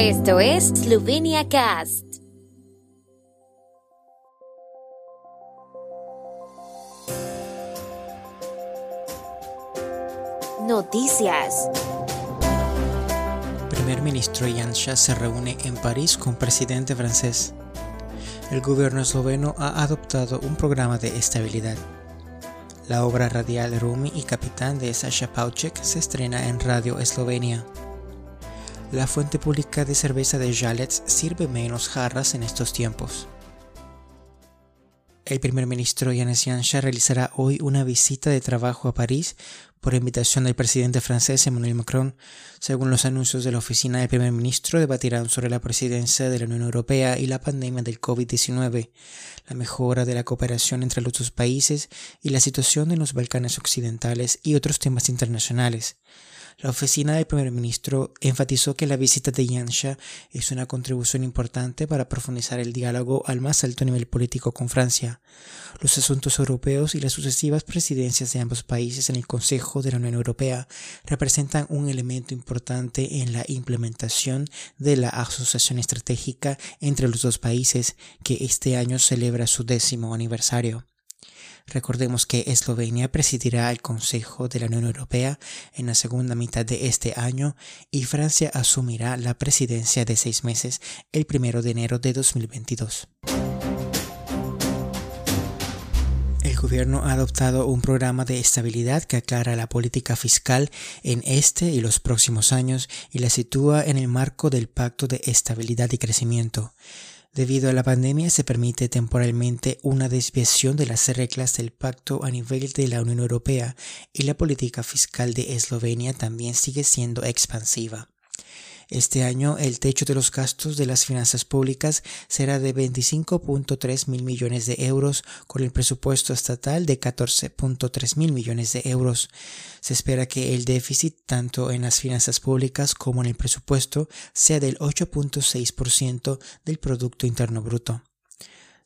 Esto es Slovenia Cast. Noticias. Primer ministro Janša se reúne en París con presidente francés. El gobierno esloveno ha adoptado un programa de estabilidad. La obra radial Rumi y Capitán de Sasha Pauček se estrena en Radio Eslovenia. La fuente pública de cerveza de Jalets sirve menos jarras en estos tiempos. El primer ministro Yanis Janša realizará hoy una visita de trabajo a París por invitación del presidente francés Emmanuel Macron. Según los anuncios de la oficina del primer ministro, debatirán sobre la presidencia de la Unión Europea y la pandemia del COVID-19, la mejora de la cooperación entre los dos países y la situación en los Balcanes occidentales y otros temas internacionales. La oficina del primer ministro enfatizó que la visita de Yansha es una contribución importante para profundizar el diálogo al más alto nivel político con Francia. Los asuntos europeos y las sucesivas presidencias de ambos países en el Consejo de la Unión Europea representan un elemento importante en la implementación de la asociación estratégica entre los dos países que este año celebra su décimo aniversario. Recordemos que Eslovenia presidirá el Consejo de la Unión Europea en la segunda mitad de este año y Francia asumirá la presidencia de seis meses el primero de enero de 2022. El gobierno ha adoptado un programa de estabilidad que aclara la política fiscal en este y los próximos años y la sitúa en el marco del Pacto de Estabilidad y Crecimiento. Debido a la pandemia se permite temporalmente una desviación de las reglas del pacto a nivel de la Unión Europea y la política fiscal de Eslovenia también sigue siendo expansiva. Este año el techo de los gastos de las finanzas públicas será de 25.3 mil millones de euros con el presupuesto estatal de 14.3 mil millones de euros. Se espera que el déficit tanto en las finanzas públicas como en el presupuesto sea del 8.6% del Producto Interno Bruto.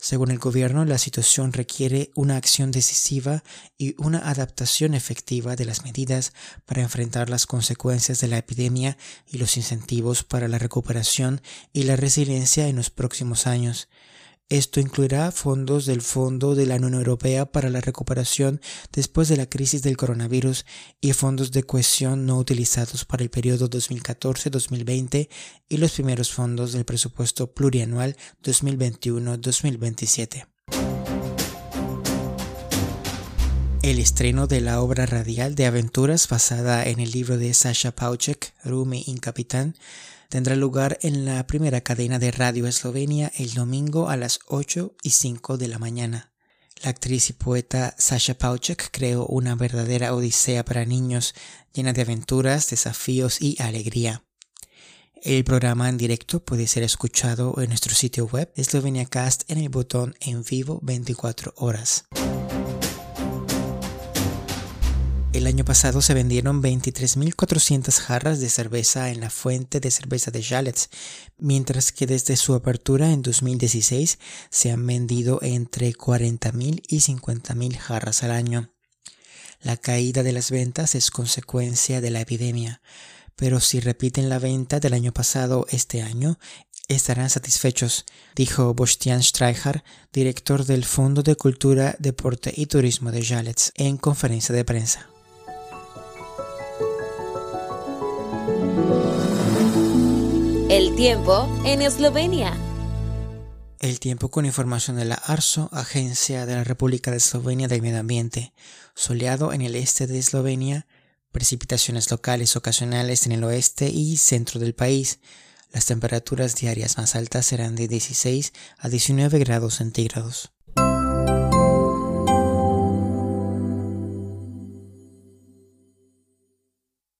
Según el gobierno, la situación requiere una acción decisiva y una adaptación efectiva de las medidas para enfrentar las consecuencias de la epidemia y los incentivos para la recuperación y la resiliencia en los próximos años. Esto incluirá fondos del Fondo de la Unión Europea para la recuperación después de la crisis del coronavirus y fondos de cohesión no utilizados para el periodo 2014-2020 y los primeros fondos del presupuesto plurianual 2021-2027. El estreno de la obra radial de aventuras basada en el libro de Sasha Pauček, Rumi in Capitán, tendrá lugar en la primera cadena de radio Eslovenia el domingo a las 8 y 5 de la mañana. La actriz y poeta Sasha Pauček creó una verdadera odisea para niños llena de aventuras, desafíos y alegría. El programa en directo puede ser escuchado en nuestro sitio web Cast en el botón en vivo 24 horas. El año pasado se vendieron 23.400 jarras de cerveza en la fuente de cerveza de Jalets, mientras que desde su apertura en 2016 se han vendido entre 40.000 y 50.000 jarras al año. La caída de las ventas es consecuencia de la epidemia, pero si repiten la venta del año pasado este año, estarán satisfechos, dijo Bostian Streicher, director del Fondo de Cultura, Deporte y Turismo de Jalets, en conferencia de prensa. El tiempo en Eslovenia. El tiempo con información de la ARSO, Agencia de la República de Eslovenia del Medio Ambiente. Soleado en el este de Eslovenia, precipitaciones locales ocasionales en el oeste y centro del país. Las temperaturas diarias más altas serán de 16 a 19 grados centígrados.